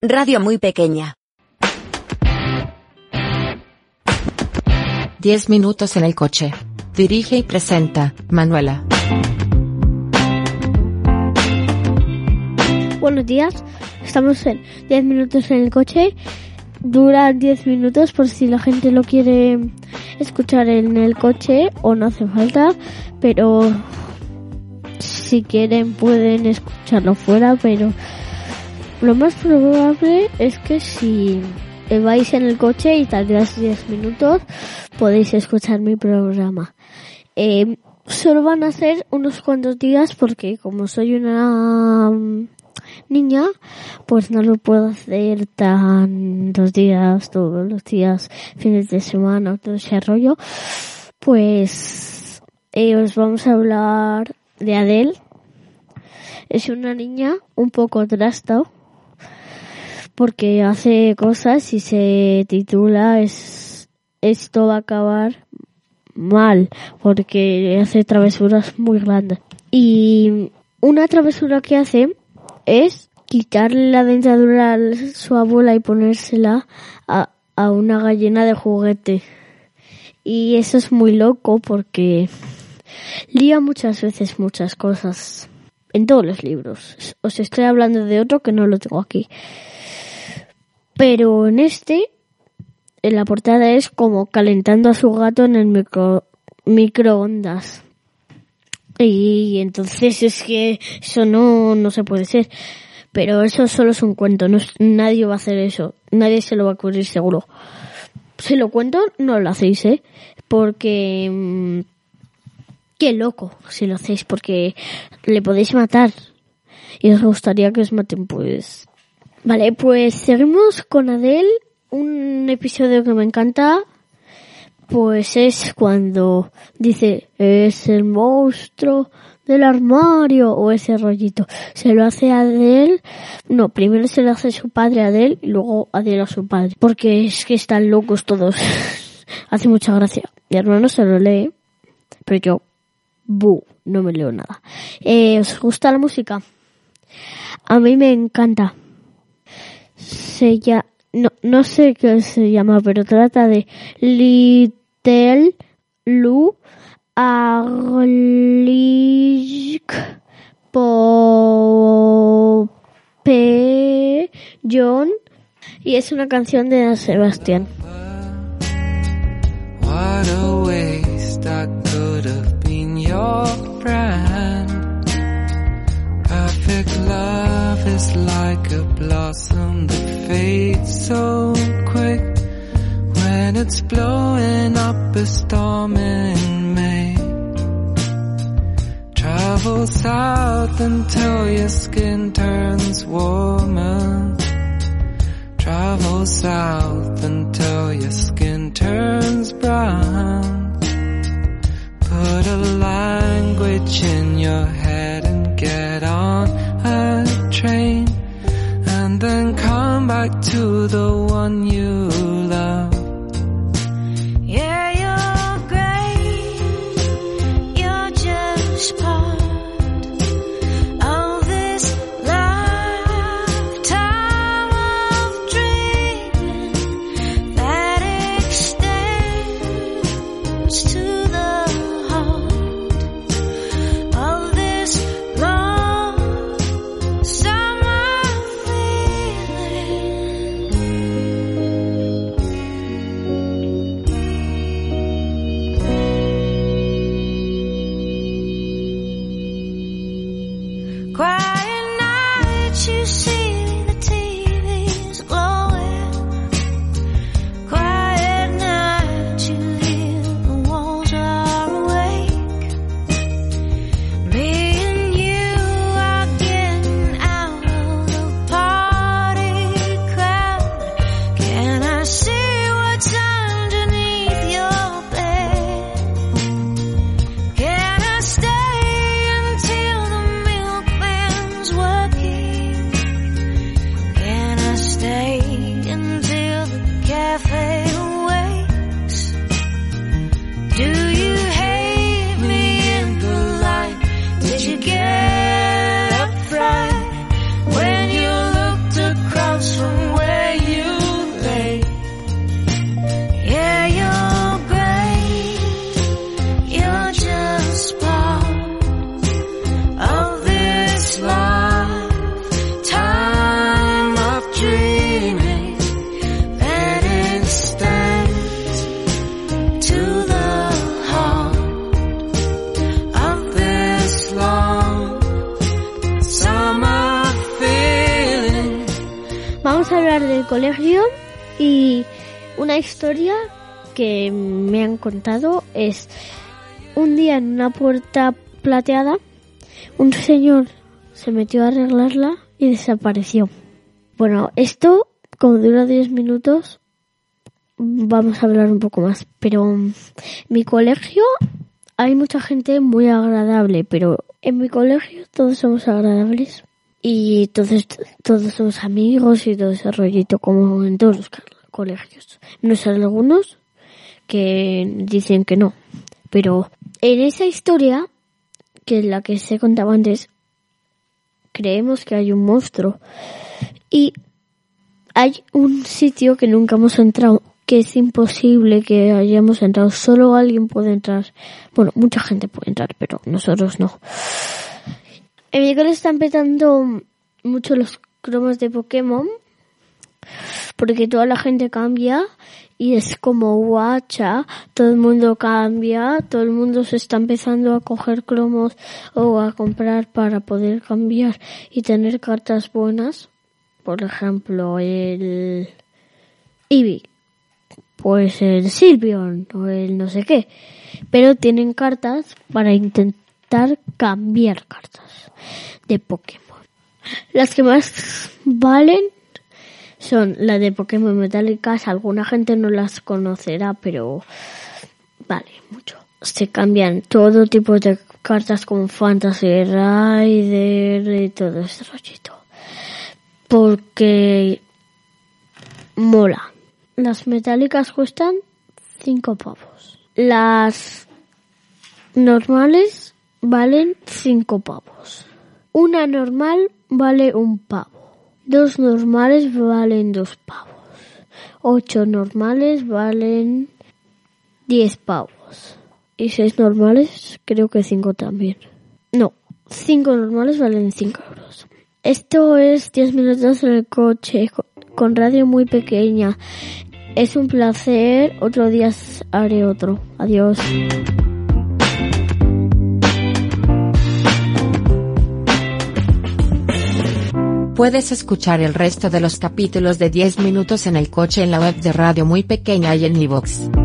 Radio muy pequeña. 10 minutos en el coche. Dirige y presenta, Manuela. Buenos días, estamos en 10 minutos en el coche. Dura 10 minutos por si la gente lo quiere escuchar en el coche o no hace falta, pero si quieren pueden escucharlo fuera, pero lo más probable es que si vais en el coche y tardáis 10 minutos, podéis escuchar mi programa. Eh, solo van a ser unos cuantos días porque como soy una mm, niña, pues no lo puedo hacer tantos días, todos los días, fines de semana, todo ese rollo. Pues eh, os vamos a hablar de Adele. Es una niña un poco trasta porque hace cosas y se titula es esto va a acabar mal porque hace travesuras muy grandes. Y una travesura que hace es quitarle la dentadura a su abuela y ponérsela a, a una gallina de juguete. Y eso es muy loco porque lía muchas veces muchas cosas en todos los libros. Os estoy hablando de otro que no lo tengo aquí pero en este, en la portada es como calentando a su gato en el micro, microondas. Y entonces es que eso no, no se puede ser. Pero eso solo es un cuento, nadie va a hacer eso, nadie se lo va a ocurrir seguro. Si lo cuento, no lo hacéis, ¿eh? Porque... Mm, qué loco si lo hacéis, porque le podéis matar. Y os gustaría que os maten, pues Vale, pues seguimos con Adele. Un episodio que me encanta, pues es cuando dice, es el monstruo del armario o ese rollito. Se lo hace a Adele, no, primero se lo hace su padre a Adele y luego Adele a su padre. Porque es que están locos todos. hace mucha gracia. Mi hermano se lo lee, pero yo, bu, no me leo nada. Eh, ¿Os gusta la música? A mí me encanta se llama, no, no sé qué se llama, pero trata de Little Lu Arlik Pope John y es una canción de Sebastián. What a waste that could have been your friend. Perfect love is like a blossom that fades so quick when it's blowing up a storm in May. Travel south until your skin turns warmer. Travel south until your skin turns brown. Put a language in your head the one you colegio y una historia que me han contado es un día en una puerta plateada un señor se metió a arreglarla y desapareció. Bueno, esto como dura 10 minutos vamos a hablar un poco más, pero en mi colegio hay mucha gente muy agradable, pero en mi colegio todos somos agradables y entonces todos somos amigos y todo ese rollito como en todos los colegios. No sé algunos que dicen que no, pero en esa historia que es la que se contaba antes, creemos que hay un monstruo y hay un sitio que nunca hemos entrado que es imposible que hayamos entrado. Solo alguien puede entrar. Bueno, mucha gente puede entrar, pero nosotros no. En mi colegio están petando mucho los cromos de Pokémon. Porque toda la gente cambia y es como guacha, todo el mundo cambia, todo el mundo se está empezando a coger cromos o a comprar para poder cambiar y tener cartas buenas. Por ejemplo, el Eevee pues el Silvion o el no sé qué. Pero tienen cartas para intentar cambiar cartas de Pokémon. Las que más valen son las de Pokémon metálicas. Alguna gente no las conocerá, pero vale mucho. Se cambian todo tipo de cartas como Fantasy Rider y todo ese rollito. Porque mola. Las metálicas cuestan 5 pavos. Las normales valen 5 pavos. Una normal vale un pavo. Dos normales valen dos pavos. Ocho normales valen 10 pavos. Y seis normales creo que 5 también. No, 5 normales valen 5 euros. Esto es 10 minutos en el coche con radio muy pequeña. Es un placer. Otro día haré otro. Adiós. Puedes escuchar el resto de los capítulos de 10 minutos en el coche en la web de Radio Muy Pequeña y en iVoox.